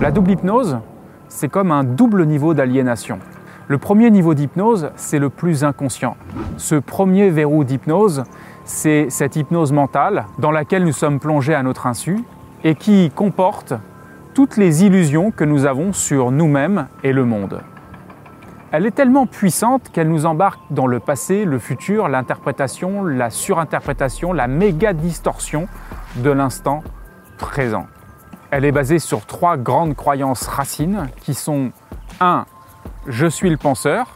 La double hypnose, c'est comme un double niveau d'aliénation. Le premier niveau d'hypnose, c'est le plus inconscient. Ce premier verrou d'hypnose, c'est cette hypnose mentale dans laquelle nous sommes plongés à notre insu et qui comporte toutes les illusions que nous avons sur nous-mêmes et le monde. Elle est tellement puissante qu'elle nous embarque dans le passé, le futur, l'interprétation, la surinterprétation, la méga distorsion de l'instant présent. Elle est basée sur trois grandes croyances racines qui sont 1. Je suis le penseur.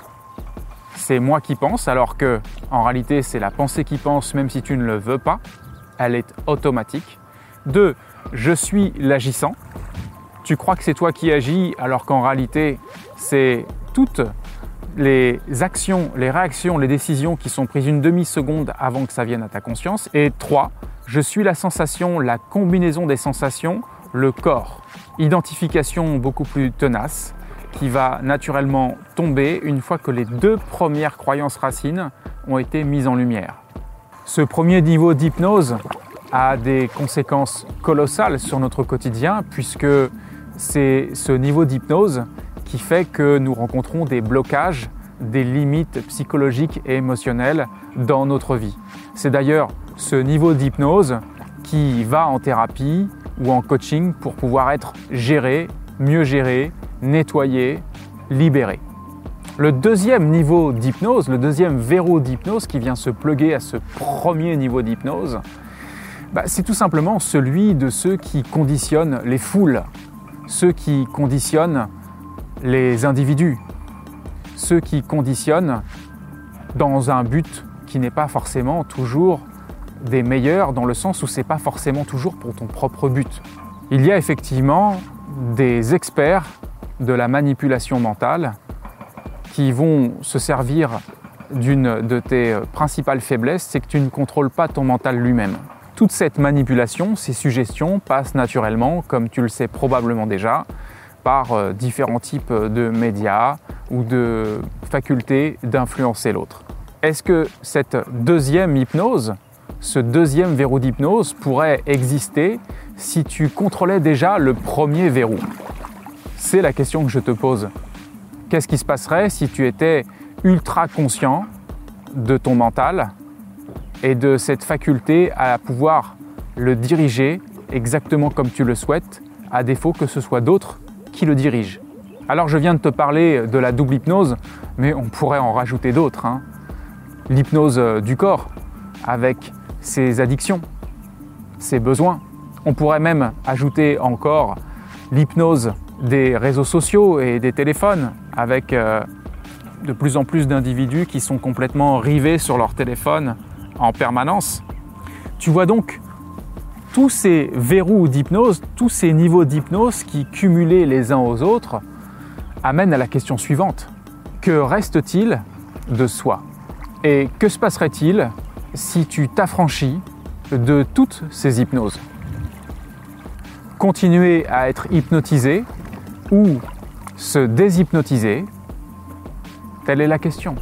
C'est moi qui pense, alors que en réalité c'est la pensée qui pense même si tu ne le veux pas. Elle est automatique. 2. Je suis l'agissant. Tu crois que c'est toi qui agis alors qu'en réalité c'est toutes les actions, les réactions, les décisions qui sont prises une demi-seconde avant que ça vienne à ta conscience. Et 3. Je suis la sensation, la combinaison des sensations, le corps. Identification beaucoup plus tenace qui va naturellement tomber une fois que les deux premières croyances racines ont été mises en lumière. Ce premier niveau d'hypnose a des conséquences colossales sur notre quotidien puisque c'est ce niveau d'hypnose qui fait que nous rencontrons des blocages, des limites psychologiques et émotionnelles dans notre vie. C'est d'ailleurs ce niveau d'hypnose qui va en thérapie ou en coaching pour pouvoir être géré, mieux géré, nettoyé, libéré. Le deuxième niveau d'hypnose, le deuxième verrou d'hypnose qui vient se pluguer à ce premier niveau d'hypnose, bah, c'est tout simplement celui de ceux qui conditionnent les foules, ceux qui conditionnent les individus, ceux qui conditionnent dans un but qui n'est pas forcément toujours des meilleurs, dans le sens où c'est pas forcément toujours pour ton propre but. Il y a effectivement des experts de la manipulation mentale qui vont se servir d'une de tes principales faiblesses, c'est que tu ne contrôles pas ton mental lui-même. Toute cette manipulation, ces suggestions passent naturellement, comme tu le sais probablement déjà, par euh, différents types de médias ou de facultés d'influencer l'autre. Est-ce que cette deuxième hypnose, ce deuxième verrou d'hypnose pourrait exister si tu contrôlais déjà le premier verrou C'est la question que je te pose. Qu'est-ce qui se passerait si tu étais ultra conscient de ton mental et de cette faculté à pouvoir le diriger exactement comme tu le souhaites, à défaut que ce soit d'autres qui le dirigent? Alors je viens de te parler de la double hypnose, mais on pourrait en rajouter d'autres. Hein. L'hypnose euh, du corps, avec ses addictions, ses besoins. On pourrait même ajouter encore l'hypnose des réseaux sociaux et des téléphones, avec euh, de plus en plus d'individus qui sont complètement rivés sur leur téléphone en permanence. Tu vois donc tous ces verrous d'hypnose, tous ces niveaux d'hypnose qui, cumulés les uns aux autres, amènent à la question suivante. Que reste-t-il de soi? Et que se passerait-il si tu t'affranchis de toutes ces hypnoses Continuer à être hypnotisé ou se déshypnotiser Telle est la question.